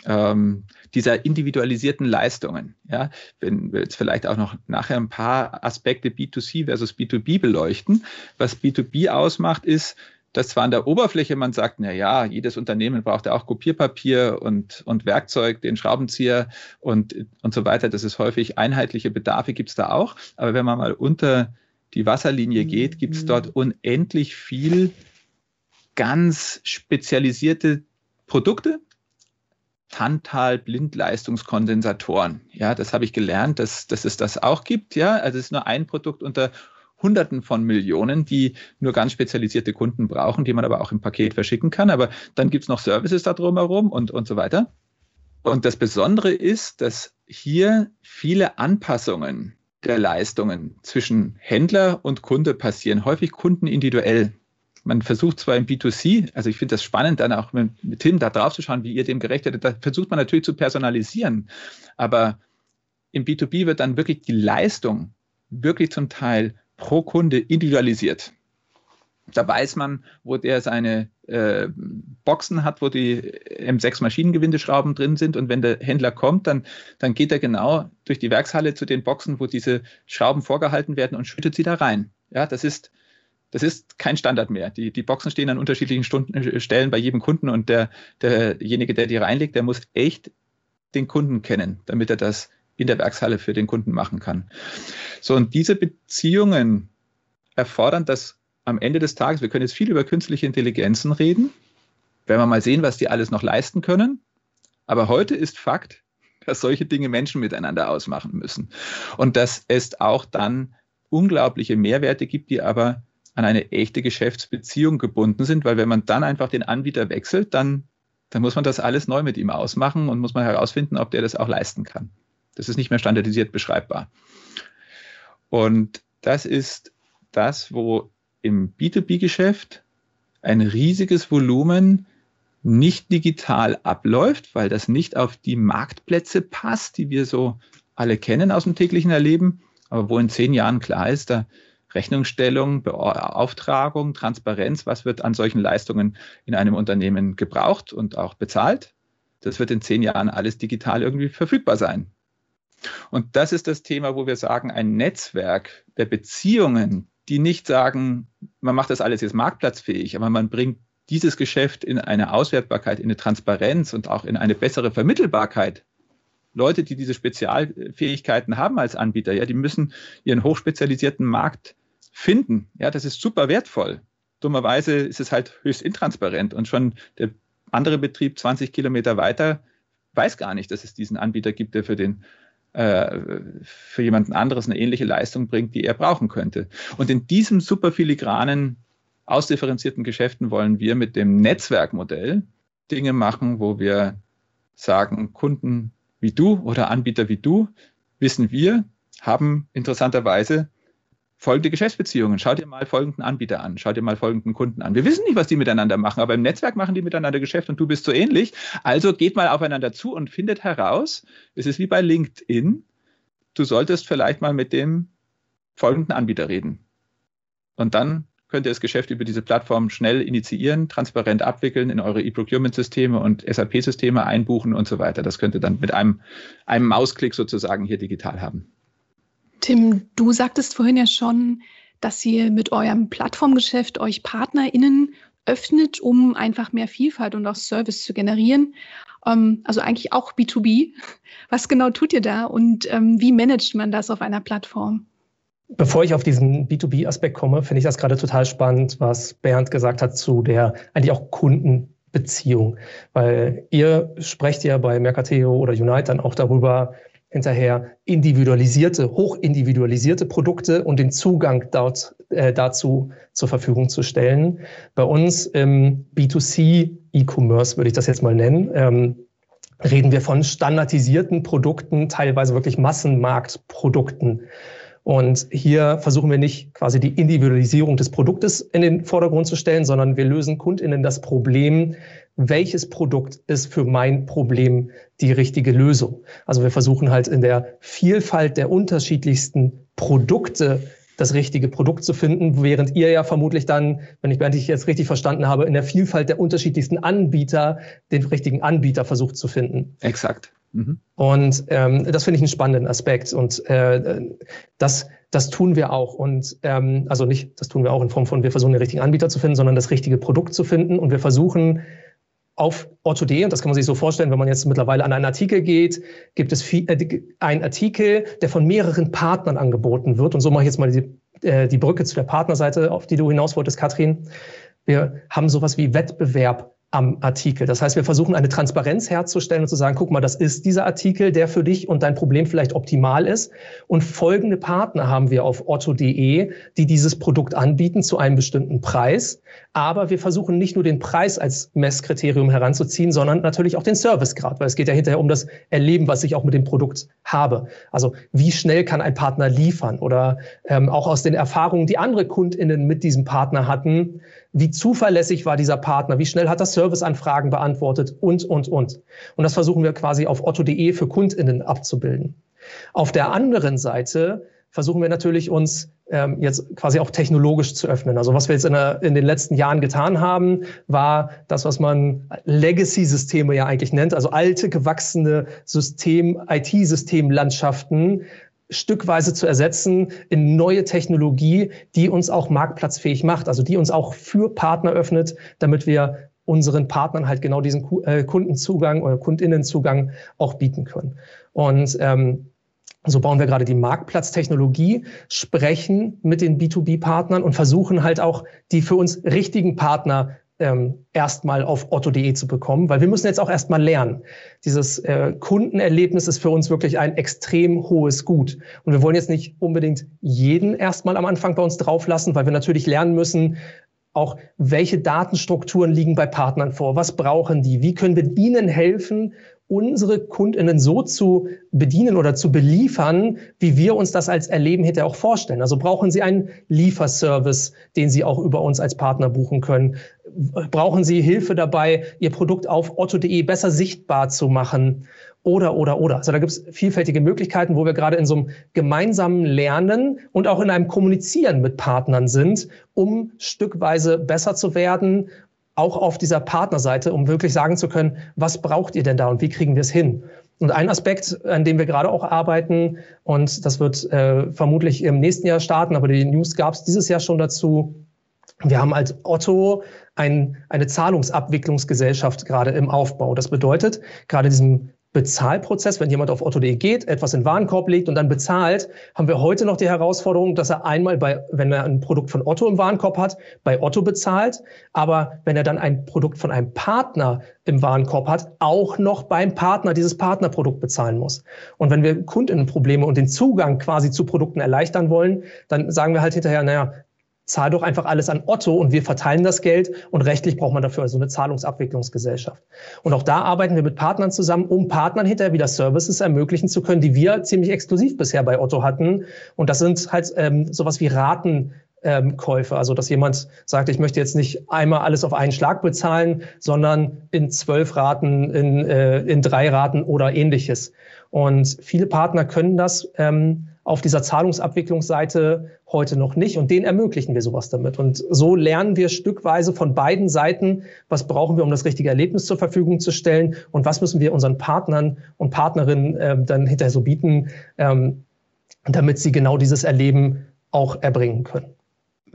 ähm, dieser individualisierten Leistungen. Ja, wenn wir jetzt vielleicht auch noch nachher ein paar Aspekte B2C versus B2B beleuchten. Was B2B ausmacht, ist, dass zwar an der Oberfläche man sagt, na ja, jedes Unternehmen braucht ja auch Kopierpapier und, und Werkzeug, den Schraubenzieher und, und so weiter. Das ist häufig einheitliche Bedarfe gibt es da auch. Aber wenn man mal unter die Wasserlinie geht, gibt es dort unendlich viel ganz spezialisierte Produkte, Tantal-Blindleistungskondensatoren. Ja, das habe ich gelernt, dass, dass es das auch gibt. Ja, also es ist nur ein Produkt unter Hunderten von Millionen, die nur ganz spezialisierte Kunden brauchen, die man aber auch im Paket verschicken kann. Aber dann gibt es noch Services da drumherum und, und so weiter. Und das Besondere ist, dass hier viele Anpassungen der Leistungen zwischen Händler und Kunde passieren, häufig kundenindividuell man versucht zwar im B2C, also ich finde das spannend, dann auch mit, mit Tim da drauf zu schauen, wie ihr dem gerecht werdet, da versucht man natürlich zu personalisieren. Aber im B2B wird dann wirklich die Leistung wirklich zum Teil pro Kunde individualisiert. Da weiß man, wo der seine äh, Boxen hat, wo die M6 Maschinengewindeschrauben drin sind. Und wenn der Händler kommt, dann, dann geht er genau durch die Werkshalle zu den Boxen, wo diese Schrauben vorgehalten werden und schüttet sie da rein. Ja, das ist das ist kein Standard mehr. Die, die Boxen stehen an unterschiedlichen Stunden, äh, Stellen bei jedem Kunden und der, derjenige, der die reinlegt, der muss echt den Kunden kennen, damit er das in der Werkshalle für den Kunden machen kann. So, und diese Beziehungen erfordern, dass am Ende des Tages, wir können jetzt viel über künstliche Intelligenzen reden, werden wir mal sehen, was die alles noch leisten können. Aber heute ist Fakt, dass solche Dinge Menschen miteinander ausmachen müssen. Und dass es auch dann unglaubliche Mehrwerte gibt, die aber an eine echte Geschäftsbeziehung gebunden sind, weil wenn man dann einfach den Anbieter wechselt, dann, dann muss man das alles neu mit ihm ausmachen und muss man herausfinden, ob der das auch leisten kann. Das ist nicht mehr standardisiert beschreibbar. Und das ist das, wo im B2B-Geschäft ein riesiges Volumen nicht digital abläuft, weil das nicht auf die Marktplätze passt, die wir so alle kennen aus dem täglichen Erleben, aber wo in zehn Jahren klar ist, da Rechnungsstellung, Beauftragung, Transparenz, was wird an solchen Leistungen in einem Unternehmen gebraucht und auch bezahlt. Das wird in zehn Jahren alles digital irgendwie verfügbar sein. Und das ist das Thema, wo wir sagen, ein Netzwerk der Beziehungen, die nicht sagen, man macht das alles jetzt marktplatzfähig, aber man bringt dieses Geschäft in eine Auswertbarkeit, in eine Transparenz und auch in eine bessere Vermittelbarkeit Leute, die diese Spezialfähigkeiten haben als Anbieter, ja, die müssen ihren hochspezialisierten Markt finden. Ja, das ist super wertvoll. Dummerweise ist es halt höchst intransparent und schon der andere Betrieb 20 Kilometer weiter weiß gar nicht, dass es diesen Anbieter gibt, der für den äh, für jemanden anderes eine ähnliche Leistung bringt, die er brauchen könnte. Und in diesem super filigranen, ausdifferenzierten Geschäften wollen wir mit dem Netzwerkmodell Dinge machen, wo wir sagen, Kunden wie du oder Anbieter wie du, wissen wir, haben interessanterweise folgende Geschäftsbeziehungen. Schau dir mal folgenden Anbieter an, schau dir mal folgenden Kunden an. Wir wissen nicht, was die miteinander machen, aber im Netzwerk machen die miteinander Geschäft und du bist so ähnlich. Also geht mal aufeinander zu und findet heraus, es ist wie bei LinkedIn, du solltest vielleicht mal mit dem folgenden Anbieter reden. Und dann könnt ihr das Geschäft über diese Plattform schnell initiieren, transparent abwickeln, in eure E-Procurement-Systeme und SAP-Systeme einbuchen und so weiter. Das könnt ihr dann mit einem, einem Mausklick sozusagen hier digital haben. Tim, du sagtest vorhin ja schon, dass ihr mit eurem Plattformgeschäft euch PartnerInnen öffnet, um einfach mehr Vielfalt und auch Service zu generieren. Ähm, also eigentlich auch B2B. Was genau tut ihr da und ähm, wie managt man das auf einer Plattform? Bevor ich auf diesen B2B-Aspekt komme, finde ich das gerade total spannend, was Bernd gesagt hat zu der eigentlich auch Kundenbeziehung. Weil ihr sprecht ja bei Mercateo oder Unite dann auch darüber, hinterher individualisierte, hochindividualisierte Produkte und den Zugang dort, äh, dazu zur Verfügung zu stellen. Bei uns im B2C E-Commerce würde ich das jetzt mal nennen, ähm, reden wir von standardisierten Produkten, teilweise wirklich Massenmarktprodukten. Und hier versuchen wir nicht quasi die Individualisierung des Produktes in den Vordergrund zu stellen, sondern wir lösen KundInnen das Problem, welches Produkt ist für mein Problem die richtige Lösung. Also wir versuchen halt in der Vielfalt der unterschiedlichsten Produkte das richtige Produkt zu finden, während ihr ja vermutlich dann, wenn ich Bernd jetzt richtig verstanden habe, in der Vielfalt der unterschiedlichsten Anbieter den richtigen Anbieter versucht zu finden. Exakt. Mhm. Und ähm, das finde ich einen spannenden Aspekt. Und äh, das, das tun wir auch. Und ähm, also nicht, das tun wir auch in Form von, wir versuchen den richtigen Anbieter zu finden, sondern das richtige Produkt zu finden. Und wir versuchen auf Otto.de, und das kann man sich so vorstellen, wenn man jetzt mittlerweile an einen Artikel geht, gibt es viel, äh, einen Artikel, der von mehreren Partnern angeboten wird. Und so mache ich jetzt mal die, äh, die Brücke zu der Partnerseite, auf die du hinaus wolltest, Katrin. Wir haben sowas wie Wettbewerb am Artikel. Das heißt, wir versuchen eine Transparenz herzustellen und zu sagen, guck mal, das ist dieser Artikel, der für dich und dein Problem vielleicht optimal ist. Und folgende Partner haben wir auf otto.de, die dieses Produkt anbieten zu einem bestimmten Preis. Aber wir versuchen nicht nur den Preis als Messkriterium heranzuziehen, sondern natürlich auch den Servicegrad, weil es geht ja hinterher um das Erleben, was ich auch mit dem Produkt habe. Also wie schnell kann ein Partner liefern oder ähm, auch aus den Erfahrungen, die andere KundInnen mit diesem Partner hatten, wie zuverlässig war dieser Partner, wie schnell hat er Serviceanfragen beantwortet und, und, und. Und das versuchen wir quasi auf otto.de für KundInnen abzubilden. Auf der anderen Seite versuchen wir natürlich uns ähm, jetzt quasi auch technologisch zu öffnen. Also was wir jetzt in, der, in den letzten Jahren getan haben, war das, was man Legacy-Systeme ja eigentlich nennt, also alte, gewachsene System, IT-Systemlandschaften stückweise zu ersetzen in neue Technologie, die uns auch marktplatzfähig macht, also die uns auch für Partner öffnet, damit wir unseren Partnern halt genau diesen äh, Kundenzugang oder Kundinnenzugang auch bieten können. Und ähm, so bauen wir gerade die Marktplatztechnologie, sprechen mit den B2B-Partnern und versuchen halt auch die für uns richtigen Partner ähm, erstmal auf otto.de zu bekommen, weil wir müssen jetzt auch erstmal lernen. Dieses äh, Kundenerlebnis ist für uns wirklich ein extrem hohes Gut. Und wir wollen jetzt nicht unbedingt jeden erstmal am Anfang bei uns drauflassen, weil wir natürlich lernen müssen, auch welche Datenstrukturen liegen bei Partnern vor, was brauchen die, wie können wir ihnen helfen, unsere Kundinnen so zu bedienen oder zu beliefern, wie wir uns das als Erleben hätte auch vorstellen. Also brauchen Sie einen Lieferservice, den Sie auch über uns als Partner buchen können. Brauchen Sie Hilfe dabei, Ihr Produkt auf otto.de besser sichtbar zu machen? Oder, oder, oder. Also da gibt es vielfältige Möglichkeiten, wo wir gerade in so einem gemeinsamen Lernen und auch in einem Kommunizieren mit Partnern sind, um stückweise besser zu werden, auch auf dieser Partnerseite, um wirklich sagen zu können, was braucht ihr denn da und wie kriegen wir es hin? Und ein Aspekt, an dem wir gerade auch arbeiten, und das wird äh, vermutlich im nächsten Jahr starten, aber die News gab es dieses Jahr schon dazu, Wir haben als Otto ein, eine Zahlungsabwicklungsgesellschaft gerade im Aufbau. Das bedeutet, gerade diesem Bezahlprozess, wenn jemand auf otto.de geht, etwas in den Warenkorb legt und dann bezahlt, haben wir heute noch die Herausforderung, dass er einmal bei, wenn er ein Produkt von Otto im Warenkorb hat, bei Otto bezahlt, aber wenn er dann ein Produkt von einem Partner im Warenkorb hat, auch noch beim Partner dieses Partnerprodukt bezahlen muss. Und wenn wir Kundinnenprobleme und den Zugang quasi zu Produkten erleichtern wollen, dann sagen wir halt hinterher, naja, zahl doch einfach alles an Otto und wir verteilen das Geld und rechtlich braucht man dafür also eine Zahlungsabwicklungsgesellschaft. Und auch da arbeiten wir mit Partnern zusammen, um Partnern hinterher wieder Services ermöglichen zu können, die wir ziemlich exklusiv bisher bei Otto hatten. Und das sind halt ähm, sowas wie Raten. Ähm, Käufe, also dass jemand sagt, ich möchte jetzt nicht einmal alles auf einen Schlag bezahlen, sondern in zwölf Raten, in, äh, in drei Raten oder ähnliches. Und viele Partner können das ähm, auf dieser Zahlungsabwicklungsseite heute noch nicht. Und denen ermöglichen wir sowas damit. Und so lernen wir stückweise von beiden Seiten, was brauchen wir, um das richtige Erlebnis zur Verfügung zu stellen und was müssen wir unseren Partnern und Partnerinnen äh, dann hinterher so bieten, ähm, damit sie genau dieses Erleben auch erbringen können.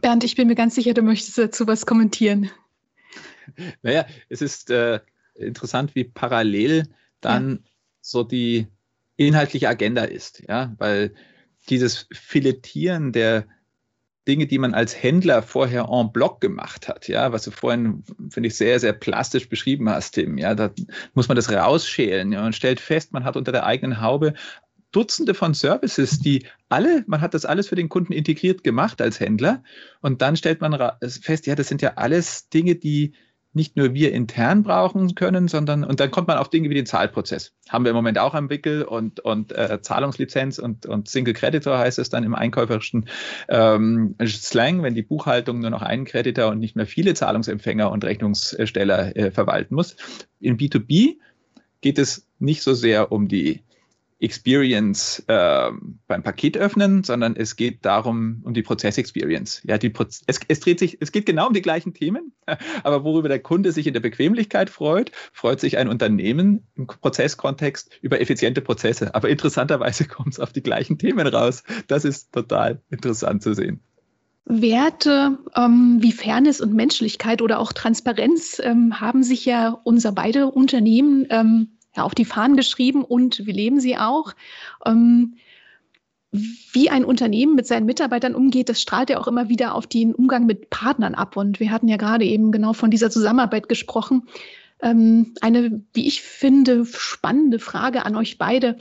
Bernd, ich bin mir ganz sicher, du möchtest dazu was kommentieren. Naja, es ist äh, interessant, wie parallel dann ja. so die inhaltliche Agenda ist, ja, weil dieses Filetieren der Dinge, die man als Händler vorher en bloc gemacht hat, ja, was du vorhin, finde ich, sehr, sehr plastisch beschrieben hast, Tim, ja, da muss man das rausschälen, ja, und stellt fest, man hat unter der eigenen Haube Dutzende von Services, die alle, man hat das alles für den Kunden integriert gemacht als Händler und dann stellt man fest, ja, das sind ja alles Dinge, die nicht nur wir intern brauchen können, sondern und dann kommt man auf Dinge wie den Zahlprozess. Haben wir im Moment auch am Wickel und, und äh, Zahlungslizenz und, und Single Creditor heißt es dann im einkäuferischen ähm, Slang, wenn die Buchhaltung nur noch einen Creditor und nicht mehr viele Zahlungsempfänger und Rechnungssteller äh, verwalten muss. In B2B geht es nicht so sehr um die Experience äh, beim Paket öffnen, sondern es geht darum, um die Prozess-Experience. Ja, die Proz es, es dreht sich, es geht genau um die gleichen Themen, aber worüber der Kunde sich in der Bequemlichkeit freut, freut sich ein Unternehmen im Prozesskontext über effiziente Prozesse. Aber interessanterweise kommt es auf die gleichen Themen raus. Das ist total interessant zu sehen. Werte ähm, wie Fairness und Menschlichkeit oder auch Transparenz ähm, haben sich ja unser beide Unternehmen ähm, ja, auf die Fahnen geschrieben und wir leben sie auch. Ähm, wie ein Unternehmen mit seinen Mitarbeitern umgeht, das strahlt ja auch immer wieder auf den Umgang mit Partnern ab. Und wir hatten ja gerade eben genau von dieser Zusammenarbeit gesprochen. Ähm, eine, wie ich finde, spannende Frage an euch beide.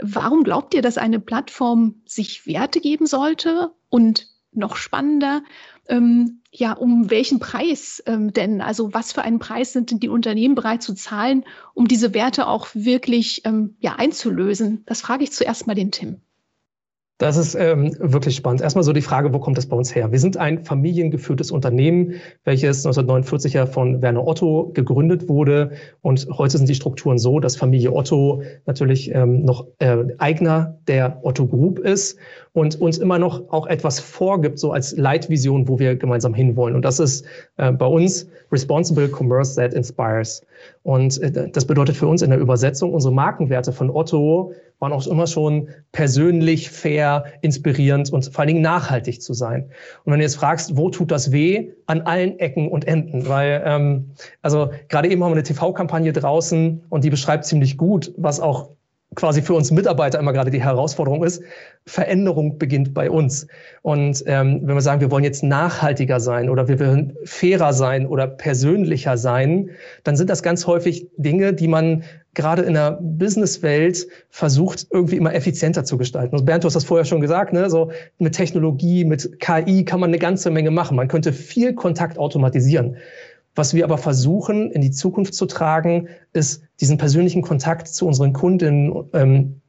Warum glaubt ihr, dass eine Plattform sich Werte geben sollte? Und noch spannender, ähm, ja, um welchen Preis ähm, denn? Also was für einen Preis sind denn die Unternehmen bereit zu zahlen, um diese Werte auch wirklich ähm, ja, einzulösen? Das frage ich zuerst mal den Tim. Das ist ähm, wirklich spannend. Erstmal so die Frage, wo kommt das bei uns her? Wir sind ein familiengeführtes Unternehmen, welches 1949 ja von Werner Otto gegründet wurde. Und heute sind die Strukturen so, dass Familie Otto natürlich ähm, noch äh, Eigner der Otto Group ist und uns immer noch auch etwas vorgibt, so als Leitvision, wo wir gemeinsam hinwollen. Und das ist äh, bei uns Responsible Commerce That Inspires. Und äh, das bedeutet für uns in der Übersetzung, unsere Markenwerte von Otto waren auch immer schon persönlich, fair, inspirierend und vor allen Dingen nachhaltig zu sein. Und wenn du jetzt fragst, wo tut das weh? An allen Ecken und Enden. Weil, ähm, also gerade eben haben wir eine TV-Kampagne draußen und die beschreibt ziemlich gut, was auch quasi für uns Mitarbeiter immer gerade die Herausforderung ist, Veränderung beginnt bei uns. Und ähm, wenn wir sagen, wir wollen jetzt nachhaltiger sein oder wir wollen fairer sein oder persönlicher sein, dann sind das ganz häufig Dinge, die man gerade in der Businesswelt versucht, irgendwie immer effizienter zu gestalten. Also Bernd, du hast das vorher schon gesagt, ne? so mit Technologie, mit KI kann man eine ganze Menge machen. Man könnte viel Kontakt automatisieren. Was wir aber versuchen, in die Zukunft zu tragen, ist diesen persönlichen Kontakt zu unseren Kundinnen ähm,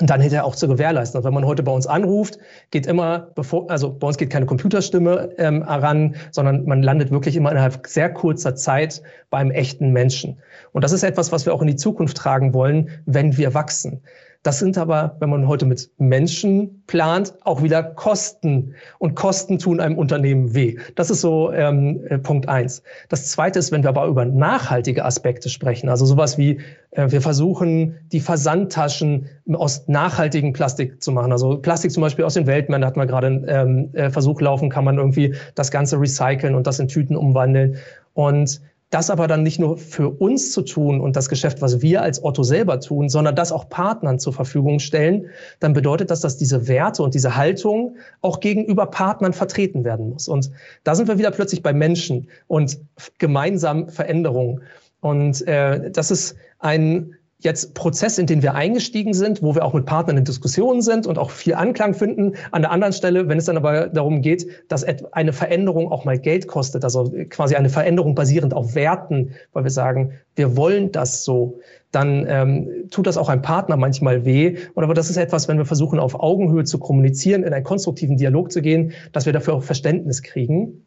und dann hinterher auch zu gewährleisten. Und wenn man heute bei uns anruft, geht immer, bevor, also bei uns geht keine Computerstimme ähm, heran, sondern man landet wirklich immer innerhalb sehr kurzer Zeit bei einem echten Menschen. Und das ist etwas, was wir auch in die Zukunft tragen wollen, wenn wir wachsen. Das sind aber, wenn man heute mit Menschen plant, auch wieder Kosten. Und Kosten tun einem Unternehmen weh. Das ist so ähm, äh, Punkt eins. Das zweite ist, wenn wir aber über nachhaltige Aspekte sprechen, also sowas wie, äh, wir versuchen, die Versandtaschen aus nachhaltigem Plastik zu machen. Also Plastik zum Beispiel aus den Weltmeeren, da hat man gerade einen ähm, äh, Versuch laufen, kann man irgendwie das Ganze recyceln und das in Tüten umwandeln. Und das aber dann nicht nur für uns zu tun und das Geschäft, was wir als Otto selber tun, sondern das auch Partnern zur Verfügung stellen, dann bedeutet das, dass diese Werte und diese Haltung auch gegenüber Partnern vertreten werden muss. Und da sind wir wieder plötzlich bei Menschen und gemeinsam Veränderungen. Und äh, das ist ein jetzt Prozess, in den wir eingestiegen sind, wo wir auch mit Partnern in Diskussionen sind und auch viel Anklang finden. An der anderen Stelle, wenn es dann aber darum geht, dass eine Veränderung auch mal Geld kostet, also quasi eine Veränderung basierend auf Werten, weil wir sagen, wir wollen das so, dann ähm, tut das auch einem Partner manchmal weh. Und aber das ist etwas, wenn wir versuchen, auf Augenhöhe zu kommunizieren, in einen konstruktiven Dialog zu gehen, dass wir dafür auch Verständnis kriegen.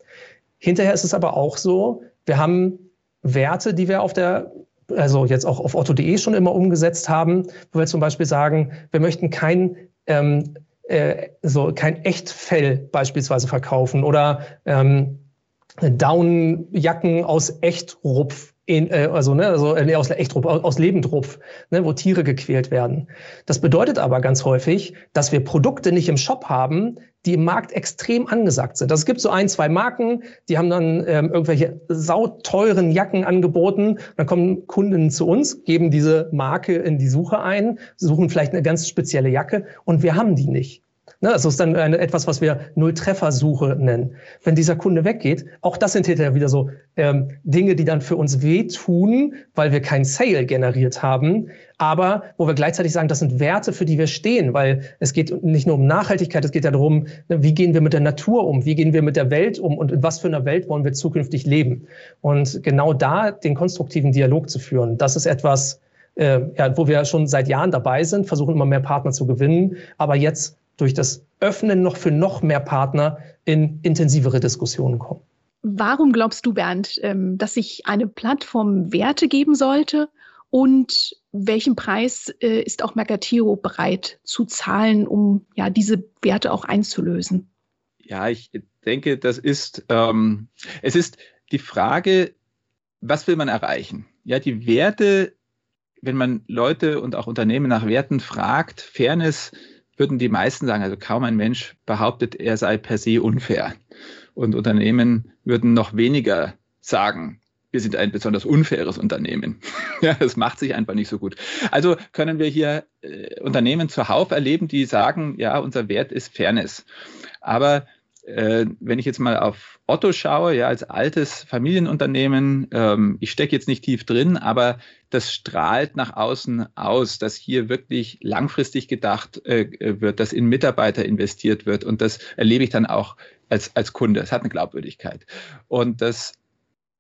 Hinterher ist es aber auch so, wir haben Werte, die wir auf der also jetzt auch auf otto.de schon immer umgesetzt haben, wo wir zum Beispiel sagen, wir möchten kein ähm, äh, so kein Echtfell beispielsweise verkaufen oder ähm, Downjacken aus Echtrupf in, äh, also, ne, also äh, aus Echtrupf, aus Lebendrupf, ne, wo Tiere gequält werden. Das bedeutet aber ganz häufig, dass wir Produkte nicht im Shop haben, die im Markt extrem angesagt sind. Also es gibt so ein, zwei Marken, die haben dann ähm, irgendwelche sauteuren Jacken angeboten. Dann kommen Kunden zu uns, geben diese Marke in die Suche ein, suchen vielleicht eine ganz spezielle Jacke und wir haben die nicht. Ne, also ist dann eine, etwas, was wir Null-Treffer-Suche nennen. Wenn dieser Kunde weggeht, auch das sind hinterher wieder so ähm, Dinge, die dann für uns wehtun, weil wir kein Sale generiert haben, aber wo wir gleichzeitig sagen, das sind Werte, für die wir stehen, weil es geht nicht nur um Nachhaltigkeit, es geht ja darum, ne, wie gehen wir mit der Natur um, wie gehen wir mit der Welt um und in was für einer Welt wollen wir zukünftig leben. Und genau da den konstruktiven Dialog zu führen, das ist etwas, äh, ja, wo wir schon seit Jahren dabei sind, versuchen immer mehr Partner zu gewinnen, aber jetzt durch das Öffnen noch für noch mehr Partner in intensivere Diskussionen kommen. Warum glaubst du, Bernd, ähm, dass sich eine Plattform Werte geben sollte und welchen Preis äh, ist auch Mercatio bereit zu zahlen, um ja diese Werte auch einzulösen? Ja, ich denke, das ist ähm, es ist die Frage, was will man erreichen? Ja, die Werte, wenn man Leute und auch Unternehmen nach Werten fragt, Fairness, würden die meisten sagen, also kaum ein Mensch behauptet, er sei per se unfair. Und Unternehmen würden noch weniger sagen, wir sind ein besonders unfaires Unternehmen. ja, das macht sich einfach nicht so gut. Also können wir hier äh, Unternehmen zuhauf erleben, die sagen, ja, unser Wert ist Fairness. Aber äh, wenn ich jetzt mal auf Otto schaue, ja, als altes Familienunternehmen, ähm, ich stecke jetzt nicht tief drin, aber das strahlt nach außen aus, dass hier wirklich langfristig gedacht äh, wird, dass in Mitarbeiter investiert wird und das erlebe ich dann auch als, als Kunde. Es hat eine Glaubwürdigkeit. Und das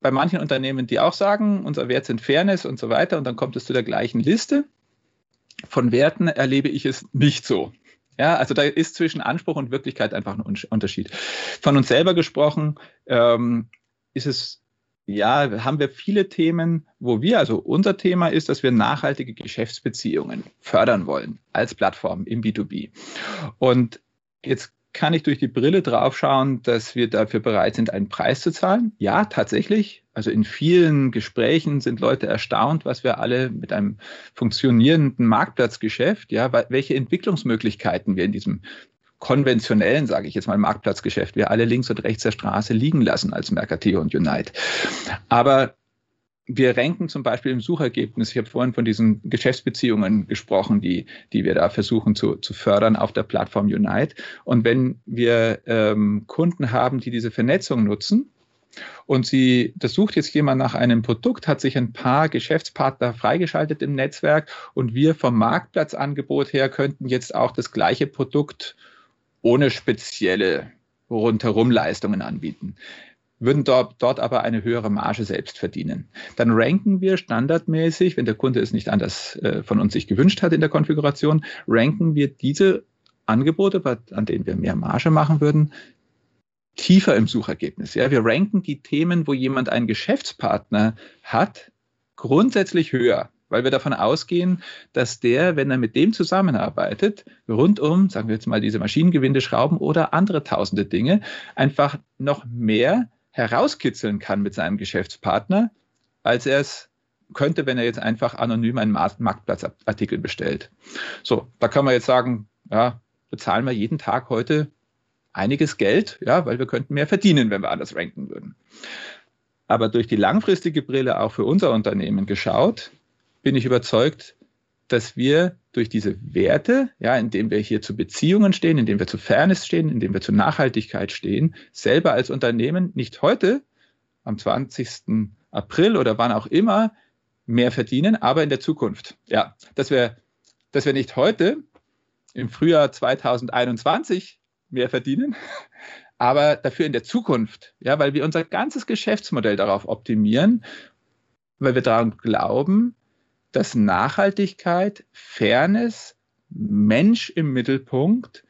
bei manchen Unternehmen, die auch sagen, unser Wert sind Fairness und so weiter, und dann kommt es zu der gleichen Liste. Von Werten erlebe ich es nicht so. Ja, also da ist zwischen Anspruch und Wirklichkeit einfach ein Unterschied. Von uns selber gesprochen ähm, ist es, ja, haben wir viele Themen, wo wir, also unser Thema ist, dass wir nachhaltige Geschäftsbeziehungen fördern wollen als Plattform im B2B. Und jetzt kann ich durch die Brille draufschauen, dass wir dafür bereit sind, einen Preis zu zahlen. Ja, tatsächlich. Also in vielen Gesprächen sind Leute erstaunt, was wir alle mit einem funktionierenden Marktplatzgeschäft, ja, welche Entwicklungsmöglichkeiten wir in diesem konventionellen, sage ich jetzt mal, Marktplatzgeschäft, wir alle links und rechts der Straße liegen lassen als Mercateo und Unite. Aber wir ranken zum Beispiel im Suchergebnis, ich habe vorhin von diesen Geschäftsbeziehungen gesprochen, die, die wir da versuchen zu, zu fördern auf der Plattform Unite. Und wenn wir ähm, Kunden haben, die diese Vernetzung nutzen, und sie, das sucht jetzt jemand nach einem Produkt, hat sich ein paar Geschäftspartner freigeschaltet im Netzwerk und wir vom Marktplatzangebot her könnten jetzt auch das gleiche Produkt ohne spezielle rundherum Leistungen anbieten würden dort, dort aber eine höhere Marge selbst verdienen. Dann ranken wir standardmäßig, wenn der Kunde es nicht anders äh, von uns sich gewünscht hat in der Konfiguration, ranken wir diese Angebote, an denen wir mehr Marge machen würden, tiefer im Suchergebnis. Ja, wir ranken die Themen, wo jemand einen Geschäftspartner hat, grundsätzlich höher weil wir davon ausgehen, dass der, wenn er mit dem zusammenarbeitet, rund um, sagen wir jetzt mal, diese Maschinengewindeschrauben oder andere tausende Dinge, einfach noch mehr herauskitzeln kann mit seinem Geschäftspartner, als er es könnte, wenn er jetzt einfach anonym einen Marktplatzartikel bestellt. So, da kann man jetzt sagen, ja, bezahlen wir jeden Tag heute einiges Geld, ja, weil wir könnten mehr verdienen, wenn wir anders ranken würden. Aber durch die langfristige Brille auch für unser Unternehmen geschaut, bin ich überzeugt, dass wir durch diese Werte, ja, indem wir hier zu Beziehungen stehen, indem wir zu Fairness stehen, indem wir zu Nachhaltigkeit stehen, selber als Unternehmen nicht heute, am 20. April oder wann auch immer, mehr verdienen, aber in der Zukunft. Ja, dass wir, dass wir nicht heute im Frühjahr 2021 mehr verdienen, aber dafür in der Zukunft, ja, weil wir unser ganzes Geschäftsmodell darauf optimieren, weil wir daran glauben, dass Nachhaltigkeit, Fairness, Mensch im Mittelpunkt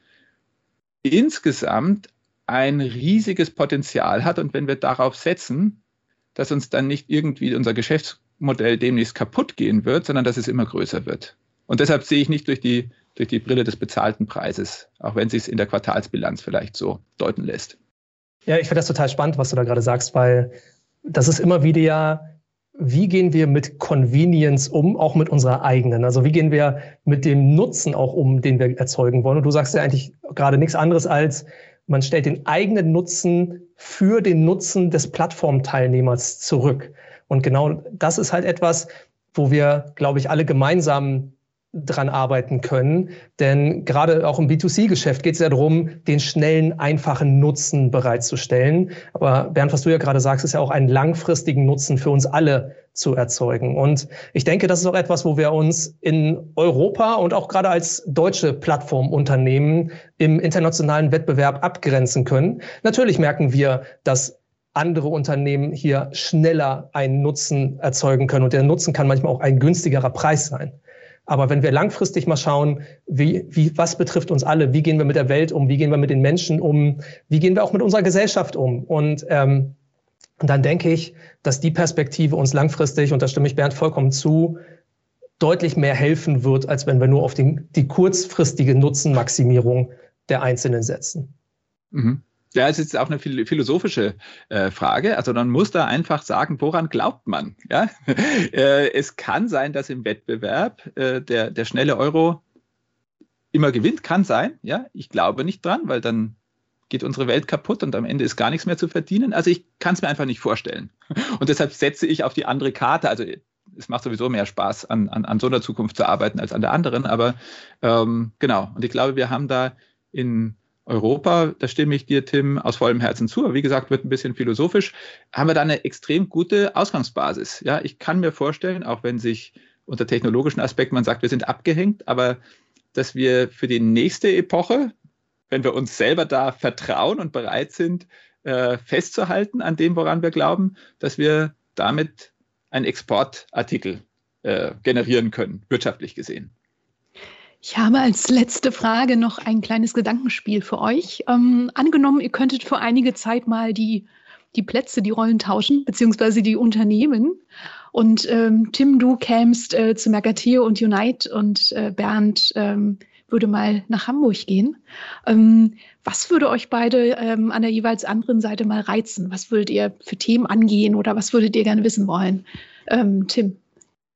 insgesamt ein riesiges Potenzial hat und wenn wir darauf setzen, dass uns dann nicht irgendwie unser Geschäftsmodell demnächst kaputt gehen wird, sondern dass es immer größer wird. Und deshalb sehe ich nicht durch die durch die Brille des bezahlten Preises, auch wenn sich es in der Quartalsbilanz vielleicht so deuten lässt. Ja, ich finde das total spannend, was du da gerade sagst, weil das ist immer wieder ja, wie gehen wir mit Convenience um, auch mit unserer eigenen? Also wie gehen wir mit dem Nutzen auch um, den wir erzeugen wollen? Und du sagst ja eigentlich gerade nichts anderes als, man stellt den eigenen Nutzen für den Nutzen des Plattformteilnehmers zurück. Und genau das ist halt etwas, wo wir, glaube ich, alle gemeinsam dran arbeiten können. Denn gerade auch im B2C-Geschäft geht es ja darum, den schnellen, einfachen Nutzen bereitzustellen. Aber Bernd, was du ja gerade sagst, ist ja auch einen langfristigen Nutzen für uns alle zu erzeugen. Und ich denke, das ist auch etwas, wo wir uns in Europa und auch gerade als deutsche Plattformunternehmen im internationalen Wettbewerb abgrenzen können. Natürlich merken wir, dass andere Unternehmen hier schneller einen Nutzen erzeugen können. Und der Nutzen kann manchmal auch ein günstigerer Preis sein. Aber wenn wir langfristig mal schauen, wie, wie, was betrifft uns alle, wie gehen wir mit der Welt um, wie gehen wir mit den Menschen um, wie gehen wir auch mit unserer Gesellschaft um? Und, ähm, dann denke ich, dass die Perspektive uns langfristig, und da stimme ich Bernd vollkommen zu, deutlich mehr helfen wird, als wenn wir nur auf die, die kurzfristige Nutzenmaximierung der Einzelnen setzen. Mhm. Ja, es ist auch eine philosophische äh, Frage. Also man muss da einfach sagen, woran glaubt man? Ja? äh, es kann sein, dass im Wettbewerb äh, der, der schnelle Euro immer gewinnt, kann sein. Ja, ich glaube nicht dran, weil dann geht unsere Welt kaputt und am Ende ist gar nichts mehr zu verdienen. Also ich kann es mir einfach nicht vorstellen. Und deshalb setze ich auf die andere Karte. Also es macht sowieso mehr Spaß, an, an, an so einer Zukunft zu arbeiten als an der anderen. Aber ähm, genau, und ich glaube, wir haben da in Europa, da stimme ich dir, Tim, aus vollem Herzen zu. wie gesagt, wird ein bisschen philosophisch. Haben wir da eine extrem gute Ausgangsbasis. Ja, ich kann mir vorstellen, auch wenn sich unter technologischen Aspekten man sagt, wir sind abgehängt, aber dass wir für die nächste Epoche, wenn wir uns selber da vertrauen und bereit sind, äh, festzuhalten an dem, woran wir glauben, dass wir damit einen Exportartikel äh, generieren können, wirtschaftlich gesehen. Ich habe als letzte Frage noch ein kleines Gedankenspiel für euch. Ähm, angenommen, ihr könntet für einige Zeit mal die, die Plätze, die Rollen tauschen, beziehungsweise die Unternehmen. Und ähm, Tim, du kämst äh, zu Mercateo und Unite und äh, Bernd ähm, würde mal nach Hamburg gehen. Ähm, was würde euch beide ähm, an der jeweils anderen Seite mal reizen? Was würdet ihr für Themen angehen oder was würdet ihr gerne wissen wollen? Ähm, Tim.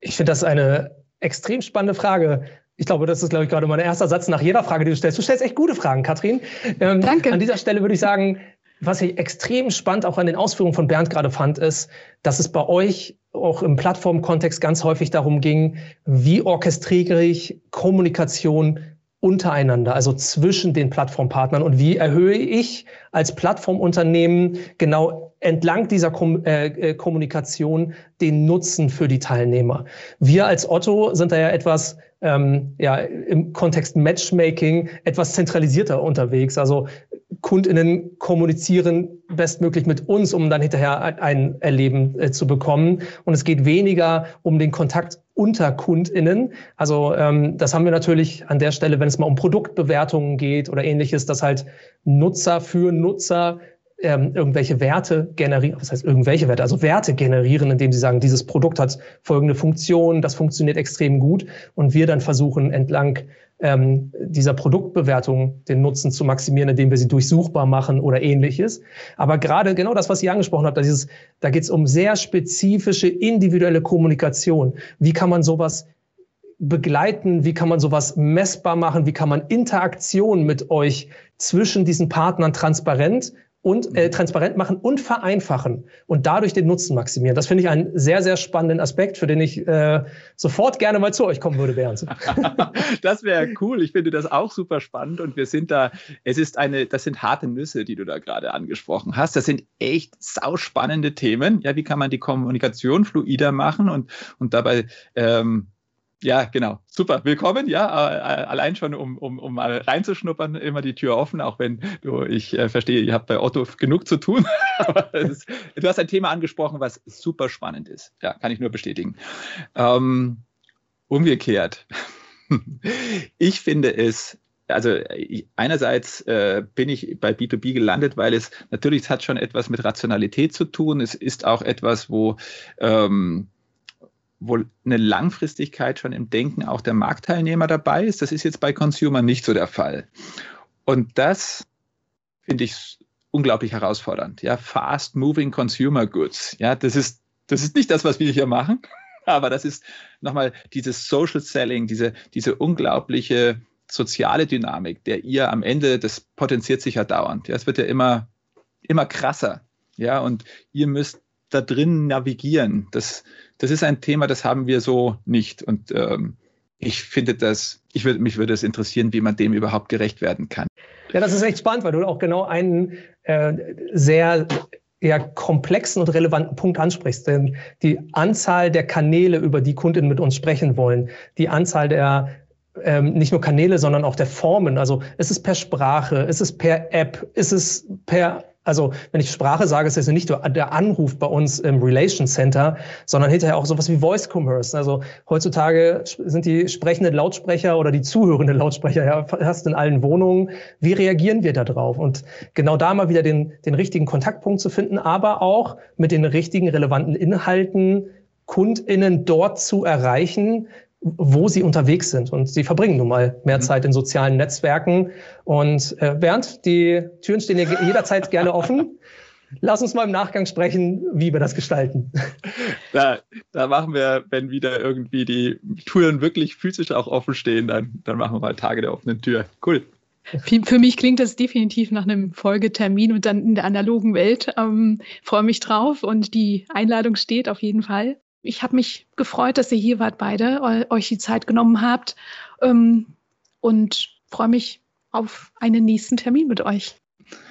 Ich finde das eine extrem spannende Frage. Ich glaube, das ist, glaube ich, gerade mein erster Satz nach jeder Frage, die du stellst. Du stellst echt gute Fragen, Katrin. Ähm, Danke. An dieser Stelle würde ich sagen, was ich extrem spannend auch an den Ausführungen von Bernd gerade fand, ist, dass es bei euch auch im Plattformkontext ganz häufig darum ging, wie orchestriere ich Kommunikation untereinander, also zwischen den Plattformpartnern und wie erhöhe ich als Plattformunternehmen genau entlang dieser Kom äh, äh, Kommunikation den Nutzen für die Teilnehmer. Wir als Otto sind da ja etwas ähm, ja, im Kontext Matchmaking etwas zentralisierter unterwegs. Also KundInnen kommunizieren bestmöglich mit uns, um dann hinterher ein Erleben äh, zu bekommen. Und es geht weniger um den Kontakt unter KundInnen. Also ähm, das haben wir natürlich an der Stelle, wenn es mal um Produktbewertungen geht oder ähnliches, dass halt Nutzer für Nutzer ähm, irgendwelche Werte generieren, was heißt irgendwelche Werte, also Werte generieren, indem sie sagen, dieses Produkt hat folgende Funktion, das funktioniert extrem gut und wir dann versuchen entlang ähm, dieser Produktbewertung den Nutzen zu maximieren, indem wir sie durchsuchbar machen oder ähnliches. Aber gerade genau das, was Sie angesprochen haben, dieses, da geht es um sehr spezifische individuelle Kommunikation. Wie kann man sowas begleiten? Wie kann man sowas messbar machen? Wie kann man Interaktion mit euch zwischen diesen Partnern transparent und äh, transparent machen und vereinfachen und dadurch den Nutzen maximieren. Das finde ich einen sehr, sehr spannenden Aspekt, für den ich äh, sofort gerne mal zu euch kommen würde, Bernd. das wäre cool. Ich finde das auch super spannend und wir sind da, es ist eine, das sind harte Nüsse, die du da gerade angesprochen hast. Das sind echt sauspannende Themen. Ja, wie kann man die Kommunikation fluider machen und, und dabei ähm, ja, genau. Super. Willkommen. Ja, äh, allein schon, um, um, um mal reinzuschnuppern, immer die Tür offen, auch wenn du, ich äh, verstehe, ihr habt bei Otto genug zu tun. ist, du hast ein Thema angesprochen, was super spannend ist. Ja, kann ich nur bestätigen. Ähm, umgekehrt. ich finde es also einerseits äh, bin ich bei B2B gelandet, weil es natürlich es hat schon etwas mit Rationalität zu tun. Es ist auch etwas, wo ähm, wo eine Langfristigkeit schon im Denken auch der Marktteilnehmer dabei ist. Das ist jetzt bei Consumer nicht so der Fall. Und das finde ich unglaublich herausfordernd. Ja, fast moving consumer goods. Ja, das ist, das ist nicht das, was wir hier machen, aber das ist nochmal dieses Social Selling, diese, diese unglaubliche soziale Dynamik, der ihr am Ende, das potenziert sich ja dauernd. Ja, es wird ja immer, immer krasser. Ja, und ihr müsst da drin navigieren. Das, das ist ein Thema, das haben wir so nicht. Und ähm, ich finde das, ich würde, mich würde es interessieren, wie man dem überhaupt gerecht werden kann. Ja, das ist echt spannend, weil du auch genau einen äh, sehr ja, komplexen und relevanten Punkt ansprichst. Denn die Anzahl der Kanäle, über die Kundinnen mit uns sprechen wollen, die Anzahl der ähm, nicht nur Kanäle, sondern auch der Formen. Also ist es per Sprache, ist es per App, ist es per also wenn ich Sprache sage, ist es nicht nur der Anruf bei uns im Relation Center, sondern hinterher auch sowas wie Voice Commerce. Also heutzutage sind die sprechenden Lautsprecher oder die zuhörenden Lautsprecher ja fast in allen Wohnungen. Wie reagieren wir da drauf? Und genau da mal wieder den, den richtigen Kontaktpunkt zu finden, aber auch mit den richtigen relevanten Inhalten KundInnen dort zu erreichen, wo sie unterwegs sind. Und sie verbringen nun mal mehr mhm. Zeit in sozialen Netzwerken. Und äh, Bernd, die Türen stehen dir jederzeit gerne offen. Lass uns mal im Nachgang sprechen, wie wir das gestalten. Da, da machen wir, wenn wieder irgendwie die Türen wirklich physisch auch offen stehen, dann, dann machen wir mal Tage der offenen Tür. Cool. Für mich klingt das definitiv nach einem Folgetermin und dann in der analogen Welt. Ähm, freue mich drauf und die Einladung steht auf jeden Fall. Ich habe mich gefreut, dass ihr hier wart, beide, euch die Zeit genommen habt ähm, und freue mich auf einen nächsten Termin mit euch.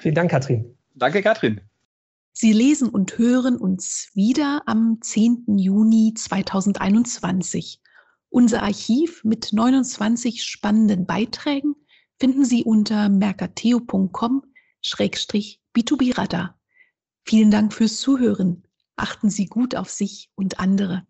Vielen Dank, Katrin. Danke, Katrin. Sie lesen und hören uns wieder am 10. Juni 2021. Unser Archiv mit 29 spannenden Beiträgen finden Sie unter mercateo.com-b2b-radar. Vielen Dank fürs Zuhören. Achten Sie gut auf sich und andere.